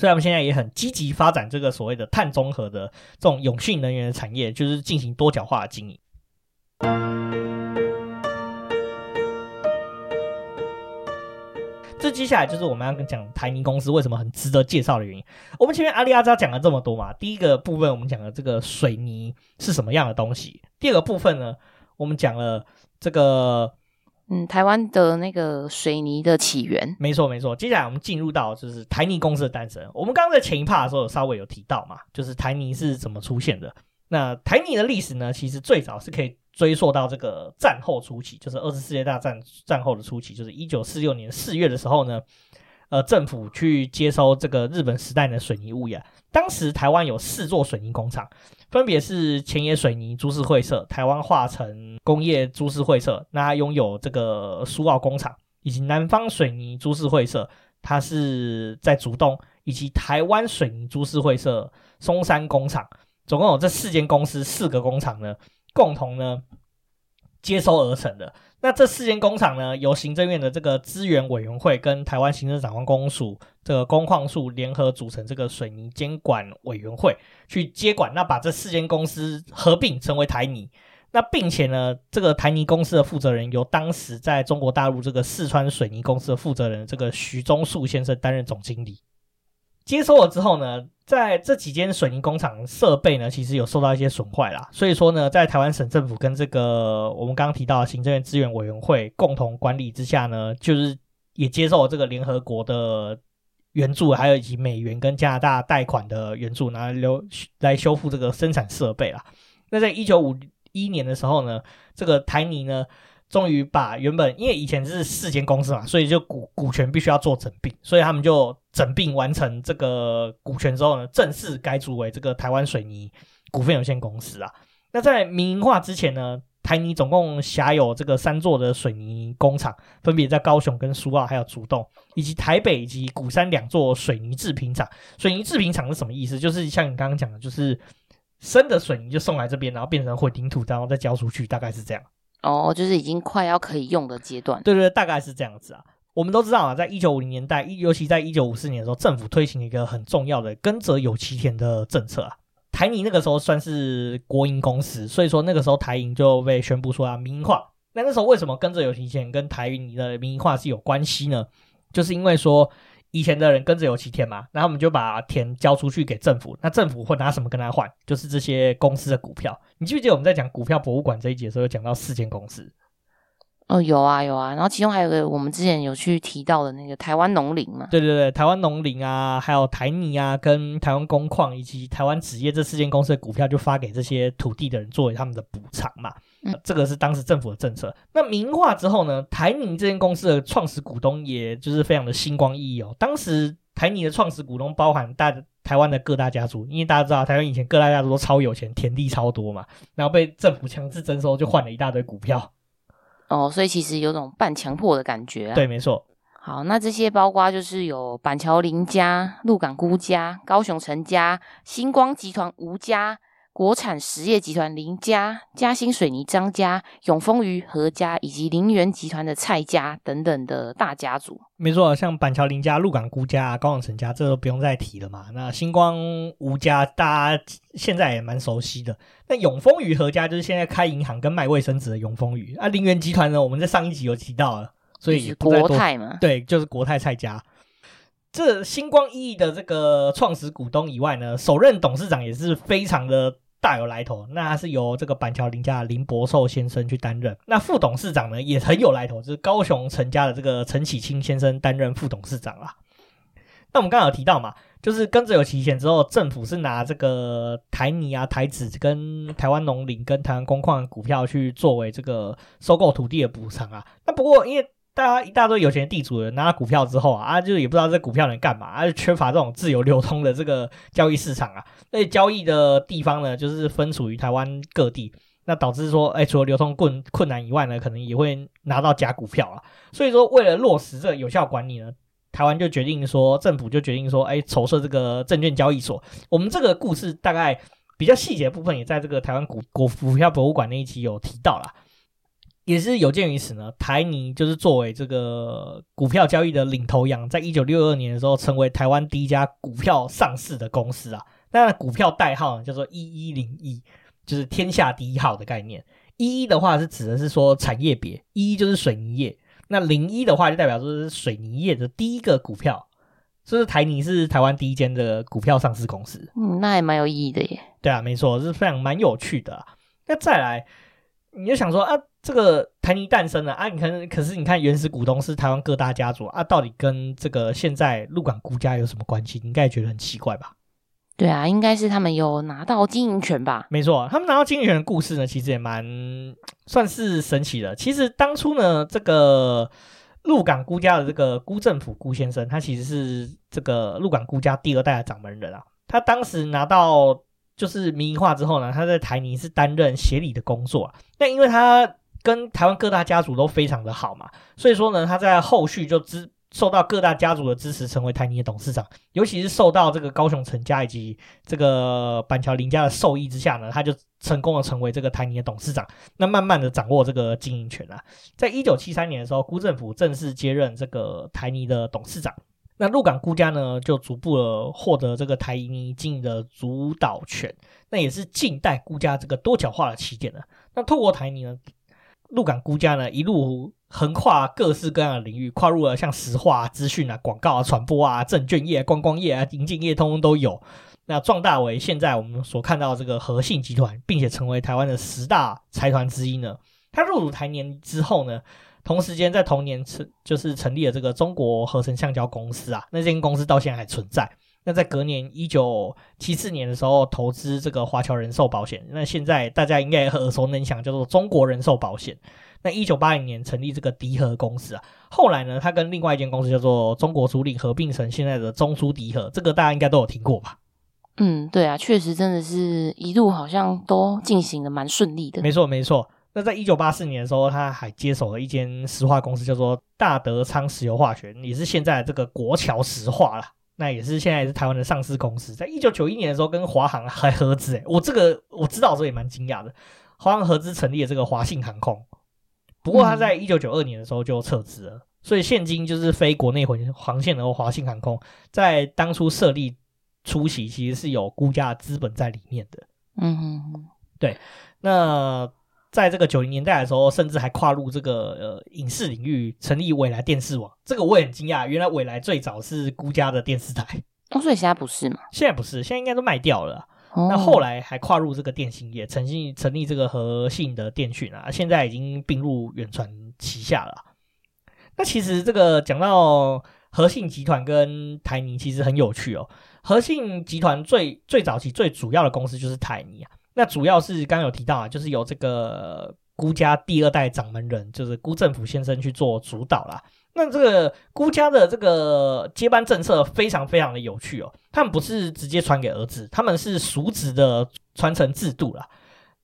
所以，他们现在也很积极发展这个所谓的碳中和的这种永续能源的产业，就是进行多角化的经营。这接下来就是我们要讲台泥公司为什么很值得介绍的原因。我们前面阿里阿扎讲了这么多嘛，第一个部分我们讲了这个水泥是什么样的东西，第二个部分呢，我们讲了这个。嗯，台湾的那个水泥的起源，没错没错。接下来我们进入到就是台泥公司的诞生。我们刚刚在前一趴的时候有稍微有提到嘛，就是台泥是怎么出现的。那台泥的历史呢，其实最早是可以追溯到这个战后初期，就是二次世界大战战后的初期，就是一九四六年四月的时候呢，呃，政府去接收这个日本时代的水泥物业。当时台湾有四座水泥工厂。分别是前野水泥株式会社、台湾化成工业株式会社，那拥有这个苏澳工厂，以及南方水泥株式会社，它是在竹东，以及台湾水泥株式会社松山工厂，总共有这四间公司，四个工厂呢，共同呢接收而成的。那这四间工厂呢，由行政院的这个资源委员会跟台湾行政长官公署这个工矿署联合组成这个水泥监管委员会去接管，那把这四间公司合并成为台泥。那并且呢，这个台泥公司的负责人由当时在中国大陆这个四川水泥公司的负责人这个徐忠树先生担任总经理。接收了之后呢，在这几间水泥工厂设备呢，其实有受到一些损坏啦。所以说呢，在台湾省政府跟这个我们刚刚提到行政院资源委员会共同管理之下呢，就是也接受了这个联合国的援助，还有以及美元跟加拿大贷款的援助，拿来留来修复这个生产设备啦。那在一九五一年的时候呢，这个台泥呢。终于把原本因为以前是四间公司嘛，所以就股股权必须要做整并，所以他们就整并完成这个股权之后呢，正式改组为这个台湾水泥股份有限公司啊。那在民营化之前呢，台泥总共辖有这个三座的水泥工厂，分别在高雄跟苏澳，还有竹东，以及台北以及鼓山两座水泥制品厂。水泥制品厂是什么意思？就是像你刚刚讲的，就是生的水泥就送来这边，然后变成混凝土，然后再交出去，大概是这样。哦，就是已经快要可以用的阶段。对对，大概是这样子啊。我们都知道啊，在一九五零年代，尤其在一九五四年的时候，政府推行一个很重要的“耕者有其田”的政策啊。台泥那个时候算是国营公司，所以说那个时候台银就被宣布说要民营化。那那时候为什么“耕者有其田”跟台泥的民营化是有关系呢？就是因为说。以前的人耕者有其田嘛，然后我们就把田交出去给政府，那政府会拿什么跟他换？就是这些公司的股票。你记不记得我们在讲股票博物馆这一节的时候，有讲到四间公司？哦，有啊有啊，然后其中还有个我们之前有去提到的那个台湾农林嘛，对对对，台湾农林啊，还有台泥啊，跟台湾工矿以及台湾纸业这四间公司的股票就发给这些土地的人作为他们的补偿嘛，嗯，这个是当时政府的政策。那民化之后呢，台泥这间公司的创始股东也就是非常的星光熠熠哦。当时台泥的创始股东包含大台湾的各大家族，因为大家知道台湾以前各大家族都超有钱，田地超多嘛，然后被政府强制征收，就换了一大堆股票。哦，所以其实有种半强迫的感觉啊。对，没错。好，那这些包括就是有板桥林家、鹿港辜家、高雄陈家、星光集团吴家。国产实业集团林家、嘉兴水泥张家、永丰余何家，以及林园集团的蔡家等等的大家族，没错，像板桥林家、鹿港辜家、高雄陈家，这都不用再提了嘛。那星光吴家，大家现在也蛮熟悉的。那永丰余何家，就是现在开银行跟卖卫生纸的永丰余。啊，林园集团呢，我们在上一集有提到了，所以国泰嘛，对，就是国泰蔡家。这星光熠熠的这个创始股东以外呢，首任董事长也是非常的大有来头。那是由这个板桥林家的林伯寿先生去担任。那副董事长呢也很有来头，就是高雄陈家的这个陈启清先生担任副董事长啦。那我们刚刚有提到嘛，就是耕者有期限之后，政府是拿这个台泥啊、台纸跟台湾农林跟台湾工矿股票去作为这个收购土地的补偿啊。那不过因为大家一大堆有钱地主人拿了股票之后啊，啊，就也不知道这股票能干嘛，啊，就缺乏这种自由流通的这个交易市场啊，那交易的地方呢，就是分属于台湾各地，那导致说，哎，除了流通困困难以外呢，可能也会拿到假股票啊。所以说，为了落实这个有效管理呢，台湾就决定说，政府就决定说，哎，筹设这个证券交易所。我们这个故事大概比较细节部分，也在这个台湾股股股票博物馆那一期有提到了。也是有鉴于此呢，台泥就是作为这个股票交易的领头羊，在一九六二年的时候，成为台湾第一家股票上市的公司啊。那股票代号呢叫做一一零一，就是天下第一号的概念。一一的话是指的是说产业别，一一就是水泥业，那零一的话就代表说是水泥业的第一个股票，所以台泥是台湾第一间的股票上市公司。嗯，那还蛮有意义的耶。对啊，没错，是非常蛮有趣的啊。那再来，你就想说啊。这个台泥诞生了啊！你可能，可是你看，原始股东是台湾各大家族啊，到底跟这个现在鹿港辜家有什么关系？你应该也觉得很奇怪吧？对啊，应该是他们有拿到经营权吧？没错，他们拿到经营权的故事呢，其实也蛮算是神奇的。其实当初呢，这个鹿港辜家的这个辜政府辜先生，他其实是这个鹿港辜家第二代的掌门人啊。他当时拿到就是民营化之后呢，他在台泥是担任协理的工作啊。那因为他跟台湾各大家族都非常的好嘛，所以说呢，他在后续就支受到各大家族的支持，成为台泥的董事长。尤其是受到这个高雄陈家以及这个板桥林家的授意之下呢，他就成功的成为这个台泥的董事长。那慢慢的掌握这个经营权啊。在一九七三年的时候，辜振甫正式接任这个台泥的董事长。那鹿港辜家呢，就逐步的获得这个台泥经营的主导权。那也是近代辜家这个多角化的起点了。那透过台泥呢，鹿港辜家呢一路。横跨各式各样的领域，跨入了像石化啊、资讯啊、广告啊、传播啊、证券业、观光业啊、银建业，通通都有。那壮大为现在我们所看到这个和信集团，并且成为台湾的十大财团之一呢。他入主台年之后呢，同时间在同年成就是成立了这个中国合成橡胶公司啊。那间公司到现在还存在。那在隔年一九七四年的时候，投资这个华侨人寿保险。那现在大家应该耳熟能详，叫做中国人寿保险。那一九八零年成立这个迪和公司啊，后来呢，他跟另外一间公司叫做中国租赁合并成现在的中苏迪和，这个大家应该都有听过吧？嗯，对啊，确实真的是一路好像都进行的蛮顺利的。没错，没错。那在一九八四年的时候，他还接手了一间石化公司，叫做大德昌石油化学，也是现在这个国桥石化啦。那也是现在也是台湾的上市公司。在一九九一年的时候，跟华航还合资，诶，我这个我知道的时候也蛮惊讶的，华航合资成立了这个华信航空。不过它在一九九二年的时候就撤资了，嗯、所以现今就是非国内航线的华信航空，在当初设立初期其实是有辜家的资本在里面的。嗯哼哼，对。那在这个九零年代的时候，甚至还跨入这个呃影视领域，成立纬来电视网。这个我也很惊讶，原来纬来最早是孤家的电视台。哦，所以现在不是吗？现在不是，现在应该都卖掉了。那后来还跨入这个电信业，成立成立这个和信的电讯啊，现在已经并入远传旗下了。那其实这个讲到和信集团跟台泥，其实很有趣哦。和信集团最最早期最主要的公司就是台泥啊，那主要是刚刚有提到啊，就是由这个辜家第二代掌门人，就是辜振甫先生去做主导啦。那这个辜家的这个接班政策非常非常的有趣哦，他们不是直接传给儿子，他们是叔侄的传承制度啦。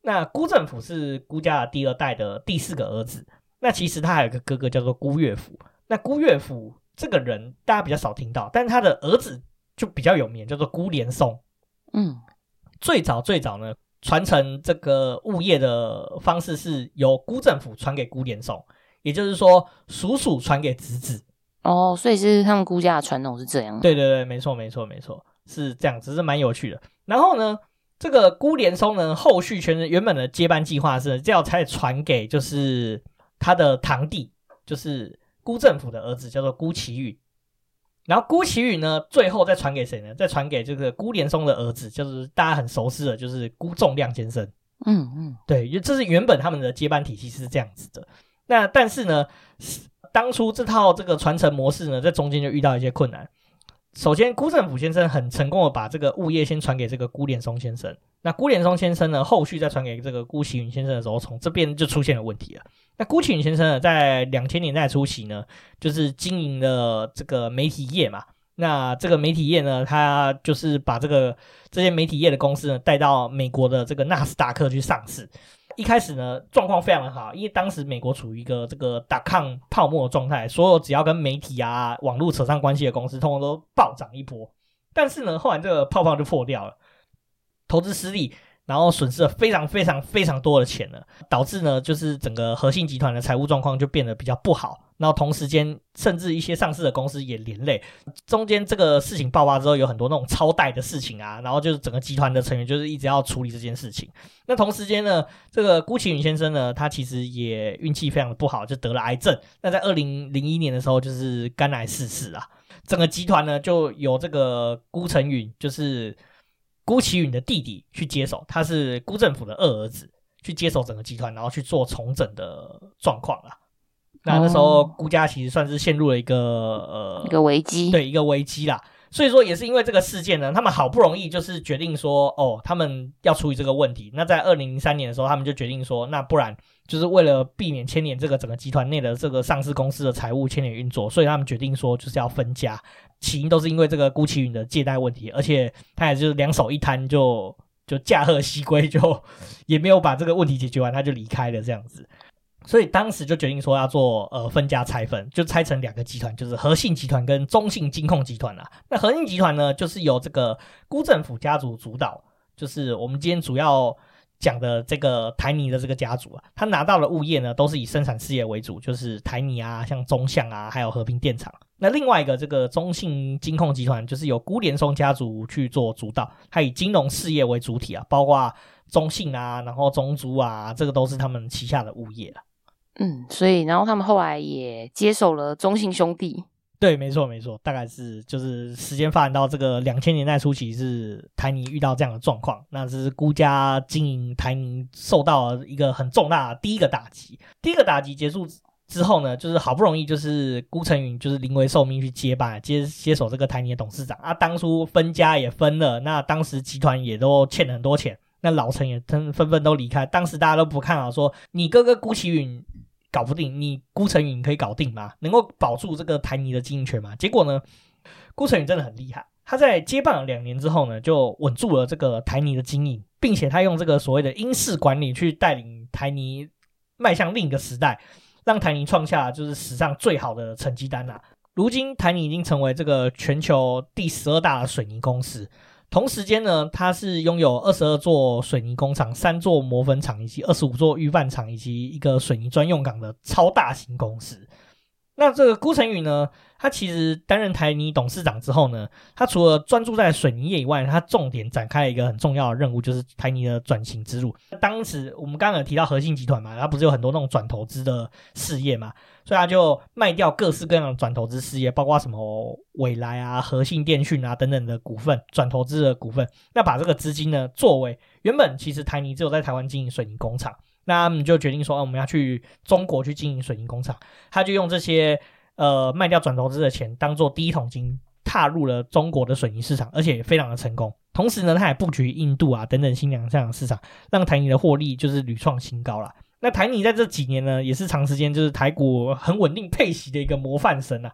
那辜振甫是辜家的第二代的第四个儿子，那其实他还有个哥哥叫做辜岳甫。那辜岳甫这个人大家比较少听到，但是他的儿子就比较有名，叫做辜连松。嗯，最早最早呢，传承这个物业的方式是由辜政府传给辜连松。也就是说，叔叔传给侄子哦，所以是他们辜家的传统是这样。对对对，没错没错没错，是这样，只是蛮有趣的。然后呢，这个辜连松呢，后续全原本的接班计划是要再传给就是他的堂弟，就是辜政府的儿子，叫做辜启允。然后辜启允呢，最后再传给谁呢？再传给这个辜连松的儿子，就是大家很熟悉的，就是辜仲亮先生。嗯嗯，对，就这是原本他们的接班体系是这样子的。那但是呢，当初这套这个传承模式呢，在中间就遇到一些困难。首先，辜振甫先生很成功的把这个物业先传给这个辜连松先生。那辜连松先生呢，后续再传给这个辜启允先生的时候，从这边就出现了问题了。那辜启允先生呢，在两千年代初期呢，就是经营了这个媒体业嘛。那这个媒体业呢，他就是把这个这些媒体业的公司呢，带到美国的这个纳斯达克去上市。一开始呢，状况非常的好，因为当时美国处于一个这个打抗泡沫的状态，所有只要跟媒体啊、网络扯上关系的公司，通通都暴涨一波。但是呢，后来这个泡泡就破掉了，投资失利。然后损失了非常非常非常多的钱了，导致呢，就是整个和信集团的财务状况就变得比较不好。然后同时间，甚至一些上市的公司也连累。中间这个事情爆发之后，有很多那种超贷的事情啊，然后就是整个集团的成员就是一直要处理这件事情。那同时间呢，这个辜启允先生呢，他其实也运气非常的不好，就得了癌症。那在二零零一年的时候，就是肝癌逝世啊。整个集团呢，就有这个辜成允，就是。辜启允的弟弟去接手，他是辜政府的二儿子，去接手整个集团，然后去做重整的状况啦。那那时候辜家其实算是陷入了一个呃一个危机，对，一个危机啦。所以说也是因为这个事件呢，他们好不容易就是决定说，哦，他们要处理这个问题。那在二零零三年的时候，他们就决定说，那不然就是为了避免牵连这个整个集团内的这个上市公司的财务牵连运作，所以他们决定说就是要分家。起因都是因为这个辜启云的借贷问题，而且他也就是两手一摊就就驾鹤西归，就也没有把这个问题解决完，他就离开了这样子。所以当时就决定说要做呃分家拆分，就拆成两个集团，就是和信集团跟中信金控集团啦。那和信集团呢，就是由这个辜政府家族主导，就是我们今天主要讲的这个台泥的这个家族啊，他拿到的物业呢，都是以生产事业为主，就是台泥啊，像中橡啊，还有和平电厂。那另外一个这个中信金控集团，就是由辜连松家族去做主导，他以金融事业为主体啊，包括中信啊，然后中租啊，这个都是他们旗下的物业啊。嗯，所以然后他们后来也接手了中信兄弟。对，没错没错，大概是就是时间发展到这个两千年代初期，是台泥遇到这样的状况，那是孤家经营台泥受到了一个很重大的第一个打击。第一个打击结束之后呢，就是好不容易就是辜成允就是临危受命去接班接接手这个台泥的董事长啊，当初分家也分了，那当时集团也都欠了很多钱，那老陈也纷纷纷都离开，当时大家都不看好，说你哥哥辜启允。搞不定，你辜成允可以搞定吗？能够保住这个台泥的经营权吗？结果呢，辜成允真的很厉害，他在接棒两年之后呢，就稳住了这个台泥的经营，并且他用这个所谓的英式管理去带领台泥迈向另一个时代，让台泥创下就是史上最好的成绩单呐、如今台泥已经成为这个全球第十二大的水泥公司。同时间呢，它是拥有二十二座水泥工厂、三座磨粉厂以及二十五座预拌厂以及一个水泥专用港的超大型公司。那这个辜成允呢，他其实担任台泥董事长之后呢，他除了专注在水泥业以外，他重点展开了一个很重要的任务，就是台泥的转型之路。当时我们刚刚有提到和信集团嘛，他不是有很多那种转投资的事业嘛？所以他就卖掉各式各样的转投资事业，包括什么纬来啊、和信电讯啊等等的股份，转投资的股份。那把这个资金呢，作为原本其实台泥只有在台湾经营水泥工厂，那他们就决定说，啊，我们要去中国去经营水泥工厂。他就用这些呃卖掉转投资的钱，当做第一桶金，踏入了中国的水泥市场，而且也非常的成功。同时呢，他也布局印度啊等等新两项市场，让台泥的获利就是屡创新高了。那台泥在这几年呢，也是长时间就是台股很稳定配息的一个模范生啊。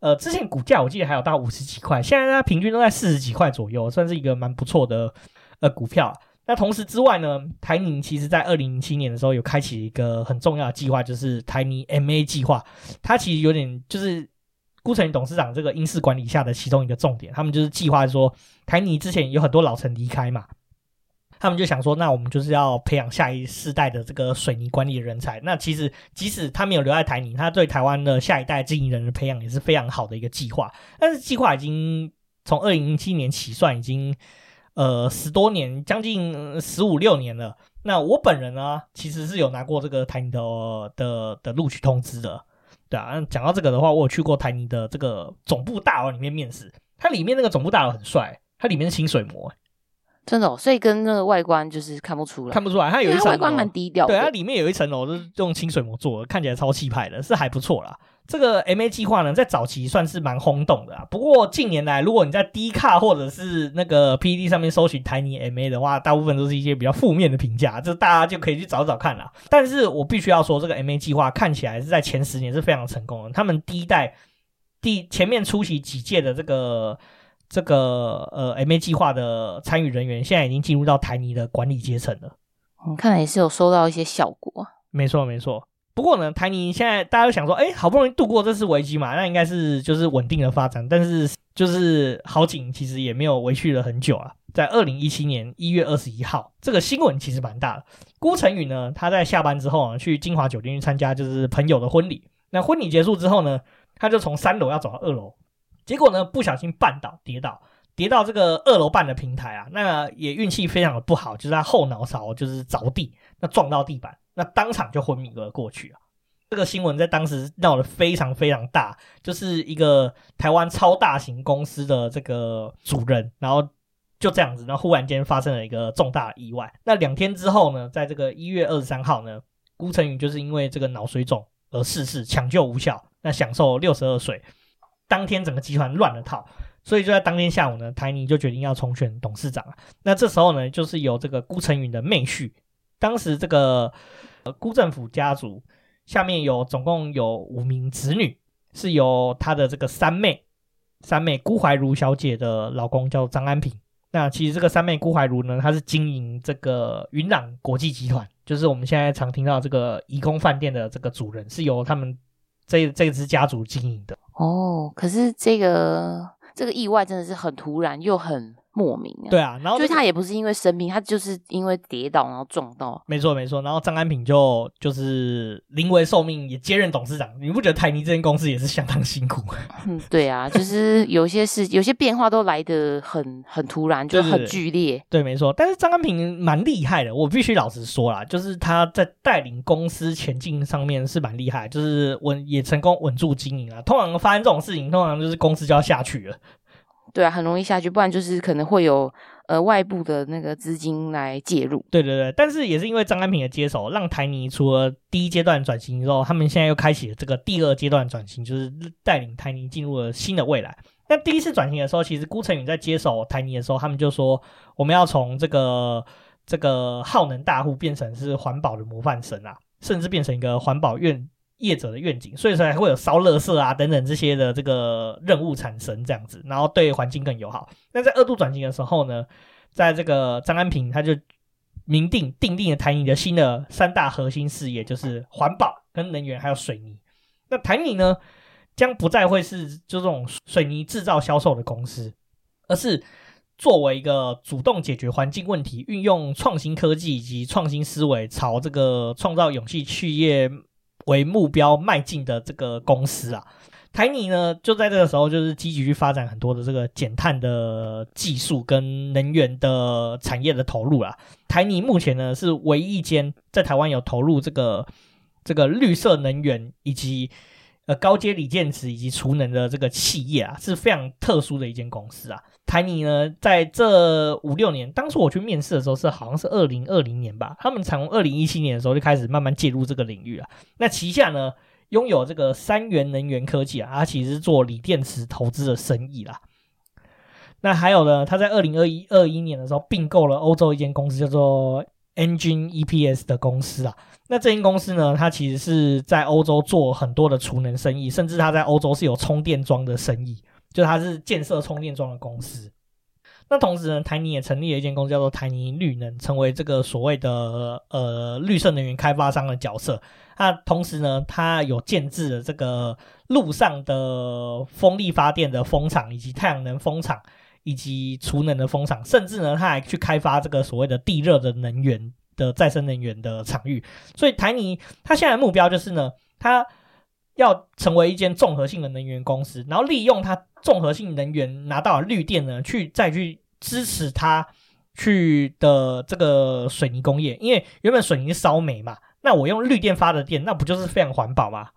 呃，之前股价我记得还有到五十几块，现在它平均都在四十几块左右，算是一个蛮不错的呃股票。那同时之外呢，台泥其实在二零零七年的时候有开启一个很重要的计划，就是台泥 MA 计划。它其实有点就是辜成允董事长这个英式管理下的其中一个重点，他们就是计划说，台泥之前有很多老臣离开嘛。他们就想说，那我们就是要培养下一世代的这个水泥管理人才。那其实即使他没有留在台泥，他对台湾的下一代经营人的培养也是非常好的一个计划。但是计划已经从二零零七年起算，已经呃十多年，将近十五六年了。那我本人呢，其实是有拿过这个台泥的的的录取通知的。对啊，讲到这个的话，我有去过台泥的这个总部大楼里面面试，它里面那个总部大楼很帅，它里面是清水模。真的哦，所以跟那个外观就是看不出来，看不出来。它有一层外观蛮低调，对，它里面有一层楼是用清水模做的，看起来超气派的，是还不错啦。这个 MA 计划呢，在早期算是蛮轰动的啊。不过近年来，如果你在 D 卡或者是那个 PTT 上面搜寻台泥 MA 的话，大部分都是一些比较负面的评价，这大家就可以去找找看啦。但是我必须要说，这个 MA 计划看起来是在前十年是非常成功的。他们第一代第前面出席几届的这个。这个呃，MA 计划的参与人员现在已经进入到台泥的管理阶层了。嗯，看来也是有收到一些效果。没错，没错。不过呢，台泥现在大家都想说，哎，好不容易度过这次危机嘛，那应该是就是稳定的发展。但是就是好景其实也没有维续了很久啊。在二零一七年一月二十一号，这个新闻其实蛮大的。辜成宇呢，他在下班之后啊，去金华酒店去参加就是朋友的婚礼。那婚礼结束之后呢，他就从三楼要走到二楼。结果呢，不小心绊倒，跌倒，跌到这个二楼半的平台啊，那也运气非常的不好，就是他后脑勺就是着地，那撞到地板，那当场就昏迷了过去啊。这个新闻在当时闹得非常非常大，就是一个台湾超大型公司的这个主人，然后就这样子，然后忽然间发生了一个重大意外。那两天之后呢，在这个一月二十三号呢，辜成允就是因为这个脑水肿而逝世，抢救无效，那享寿六十二岁。当天整个集团乱了套，所以就在当天下午呢，台泥就决定要重选董事长了。那这时候呢，就是由这个辜成允的妹婿，当时这个呃辜振甫家族下面有总共有五名子女，是由他的这个三妹三妹辜怀如小姐的老公叫张安平，那其实这个三妹辜怀如呢，她是经营这个云朗国际集团，就是我们现在常听到这个怡宫饭店的这个主人，是由他们这这支家族经营的。哦，可是这个这个意外真的是很突然又很。莫名啊，对啊，然后、这个、所以他也不是因为生病，他就是因为跌倒然后撞到，没错没错。然后张安平就就是临危受命，也接任董事长。你不觉得台泥这间公司也是相当辛苦？嗯，对啊，就是有些事，有些变化都来得很很突然，就很剧烈。对，没错。但是张安平蛮厉害的，我必须老实说啦，就是他在带领公司前进上面是蛮厉害，就是稳也成功稳住经营啊。通常发生这种事情，通常就是公司就要下去了。对啊，很容易下去，不然就是可能会有呃外部的那个资金来介入。对对对，但是也是因为张安平的接手，让台泥除了第一阶段转型之后，他们现在又开启了这个第二阶段转型，就是带领台泥进入了新的未来。那第一次转型的时候，其实辜成允在接手台泥的时候，他们就说我们要从这个这个耗能大户变成是环保的模范生啊，甚至变成一个环保院。业者的愿景，所以说还会有烧垃圾啊等等这些的这个任务产生这样子，然后对环境更友好。那在二度转型的时候呢，在这个张安平他就明定定定了台泥的新的三大核心事业，就是环保、跟能源还有水泥。那台泥呢，将不再会是就这种水泥制造销售的公司，而是作为一个主动解决环境问题、运用创新科技以及创新思维，朝这个创造勇气企业。为目标迈进的这个公司啊，台泥呢就在这个时候就是积极去发展很多的这个减碳的技术跟能源的产业的投入啊。台泥目前呢是唯一一间在台湾有投入这个这个绿色能源以及呃高阶锂电池以及储能的这个企业啊，是非常特殊的一间公司啊。台泥呢，在这五六年，当初我去面试的时候是好像是二零二零年吧，他们从二零一七年的时候就开始慢慢介入这个领域了。那旗下呢，拥有这个三元能源科技啊，它其实是做锂电池投资的生意啦。那还有呢，他在二零二一二一年的时候并购了欧洲一间公司叫做 Engine EPS 的公司啊。那这间公司呢，它其实是在欧洲做很多的储能生意，甚至它在欧洲是有充电桩的生意。就它是建设充电桩的公司，那同时呢，台泥也成立了一间公司，叫做台泥绿能，成为这个所谓的呃绿色能源开发商的角色。那同时呢，它有建置了这个路上的风力发电的风场，以及太阳能风场，以及储能的风场，甚至呢，它还去开发这个所谓的地热的能源的再生能源的场域。所以台泥它现在目标就是呢，它要成为一间综合性的能源公司，然后利用它。综合性能源拿到绿电呢，去再去支持它去的这个水泥工业，因为原本水泥烧煤嘛，那我用绿电发的电，那不就是非常环保吗？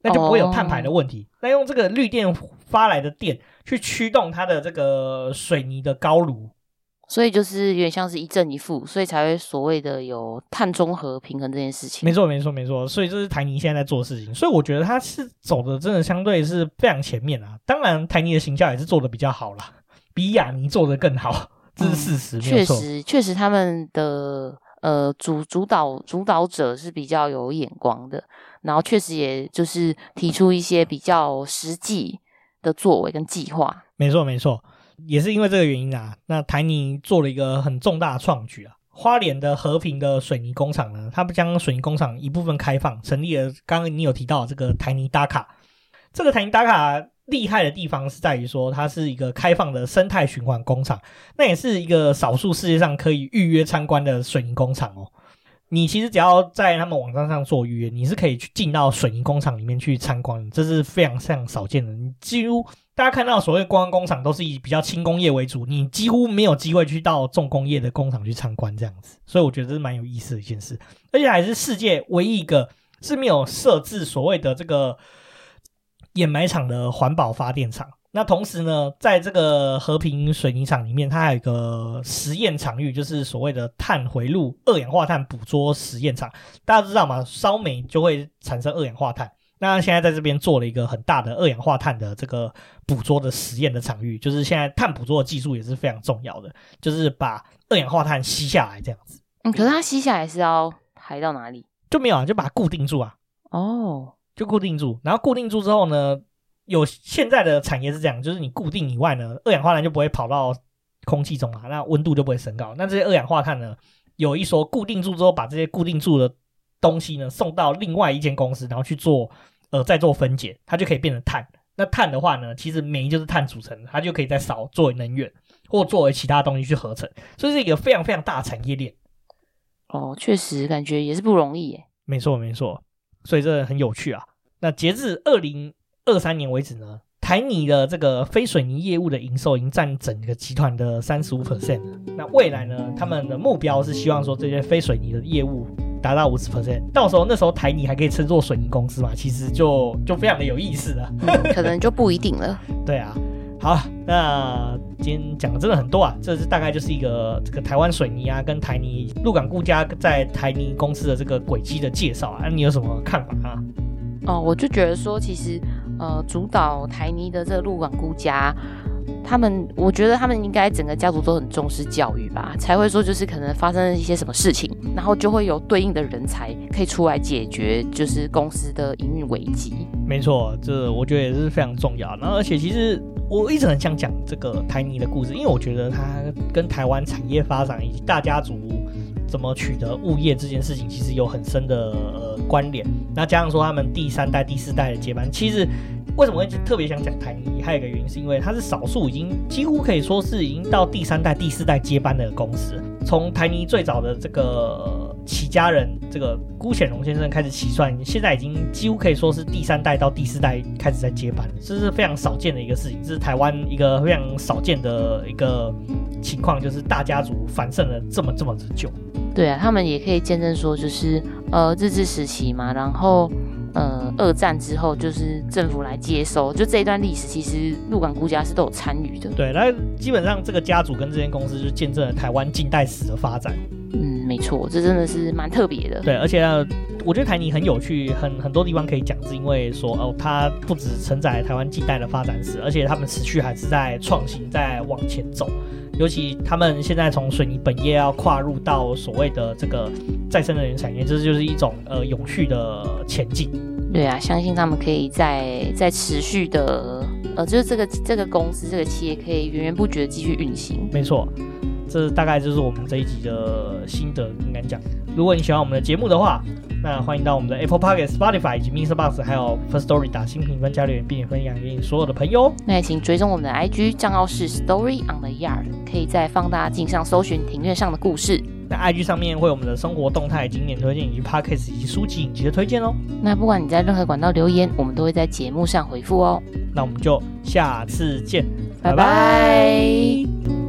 那就不会有碳排的问题。那用这个绿电发来的电去驱动它的这个水泥的高炉。所以就是有点像是一正一负，所以才会所谓的有碳中和平衡这件事情。没错，没错，没错。所以这是台泥现在在做的事情。所以我觉得他是走的真的相对是非常前面啊。当然，台泥的形象也是做的比较好啦，比亚尼做的更好，这是事实。确实，确实他们的呃主主导主导者是比较有眼光的，然后确实也就是提出一些比较实际的作为跟计划。没错，没错。也是因为这个原因啊，那台泥做了一个很重大的创举啊。花莲的和平的水泥工厂呢，他们将水泥工厂一部分开放，成立了刚刚你有提到这个台泥打卡。这个台泥打卡厉害的地方是在于说，它是一个开放的生态循环工厂，那也是一个少数世界上可以预约参观的水泥工厂哦。你其实只要在他们网站上做预约，你是可以去进到水泥工厂里面去参观，这是非常非常少见的。你几乎大家看到所谓观光工厂都是以比较轻工业为主，你几乎没有机会去到重工业的工厂去参观这样子。所以我觉得这是蛮有意思的一件事，而且还是世界唯一一个是没有设置所谓的这个掩埋场的环保发电厂。那同时呢，在这个和平水泥厂里面，它还有一个实验场域，就是所谓的碳回路二氧化碳捕捉实验场。大家知道吗？烧煤就会产生二氧化碳。那现在在这边做了一个很大的二氧化碳的这个捕捉的实验的场域，就是现在碳捕捉的技术也是非常重要的，就是把二氧化碳吸下来这样子。嗯，可是它吸下来是要排到哪里？就没有啊，就把它固定住啊。哦，就固定住，然后固定住之后呢？有现在的产业是这样，就是你固定以外呢，二氧化碳就不会跑到空气中啊，那温度就不会升高。那这些二氧化碳呢，有一说固定住之后，把这些固定住的东西呢送到另外一间公司，然后去做呃再做分解，它就可以变成碳。那碳的话呢，其实煤就是碳组成的，它就可以再烧作为能源，或作为其他东西去合成，所以是一个非常非常大的产业链。哦，确实感觉也是不容易耶。没错没错，所以这很有趣啊。那截至二零二三年为止呢，台泥的这个非水泥业务的营收已经占整个集团的三十五 percent。那未来呢，他们的目标是希望说这些非水泥的业务达到五十 percent。到时候那时候台泥还可以称作水泥公司嘛？其实就就非常的有意思了，嗯、可能就不一定了。对啊，好，那今天讲的真的很多啊，这是大概就是一个这个台湾水泥啊跟台泥鹿港顾家在台泥公司的这个轨迹的介绍啊，那你有什么看法啊？哦，我就觉得说，其实，呃，主导台泥的这个鹿港顾家，他们，我觉得他们应该整个家族都很重视教育吧，才会说就是可能发生一些什么事情，然后就会有对应的人才可以出来解决，就是公司的营运危机。没错，这我觉得也是非常重要。然后，而且其实我一直很想讲这个台泥的故事，因为我觉得它跟台湾产业发展以及大家族。怎么取得物业这件事情，其实有很深的呃关联。那加上说他们第三代、第四代的接班，其实为什么会特别想讲台泥？还有一个原因是因为它是少数已经几乎可以说是已经到第三代、第四代接班的公司。从台泥最早的这个起家人这个辜显荣先生开始起算，现在已经几乎可以说是第三代到第四代开始在接班，这是非常少见的一个事情，这是台湾一个非常少见的一个情况，就是大家族繁盛了这么这么之久。对啊，他们也可以见证说，就是呃日治时期嘛，然后呃二战之后，就是政府来接收，就这一段历史，其实鹿港顾家是都有参与的。对，那基本上这个家族跟这间公司就见证了台湾近代史的发展。嗯，没错，这真的是蛮特别的。对，而且呢，我觉得台泥很有趣，很很多地方可以讲，是因为说哦，它不止承载台湾近代的发展史，而且他们持续还是在创新，在往前走。尤其他们现在从水泥本业要跨入到所谓的这个再生能源产业，这就是一种呃永续的前进。对啊，相信他们可以在在持续的呃，就是这个这个公司这个企业可以源源不绝的继续运行。没错，这大概就是我们这一集的心得，应该讲。如果你喜欢我们的节目的话，那欢迎到我们的 Apple Podcast、Spotify 以及 MixerBox，还有 First Story 打新评分、加留言，并且分享给你所有的朋友。那也请追踪我们的 IG 账号是 Story on the Yard，可以在放大镜上搜寻庭院上的故事。那 IG 上面会有我们的生活动态、景点推荐以及 Podcast 以及书籍影集的推荐哦。那不管你在任何管道留言，我们都会在节目上回复哦。那我们就下次见，拜拜。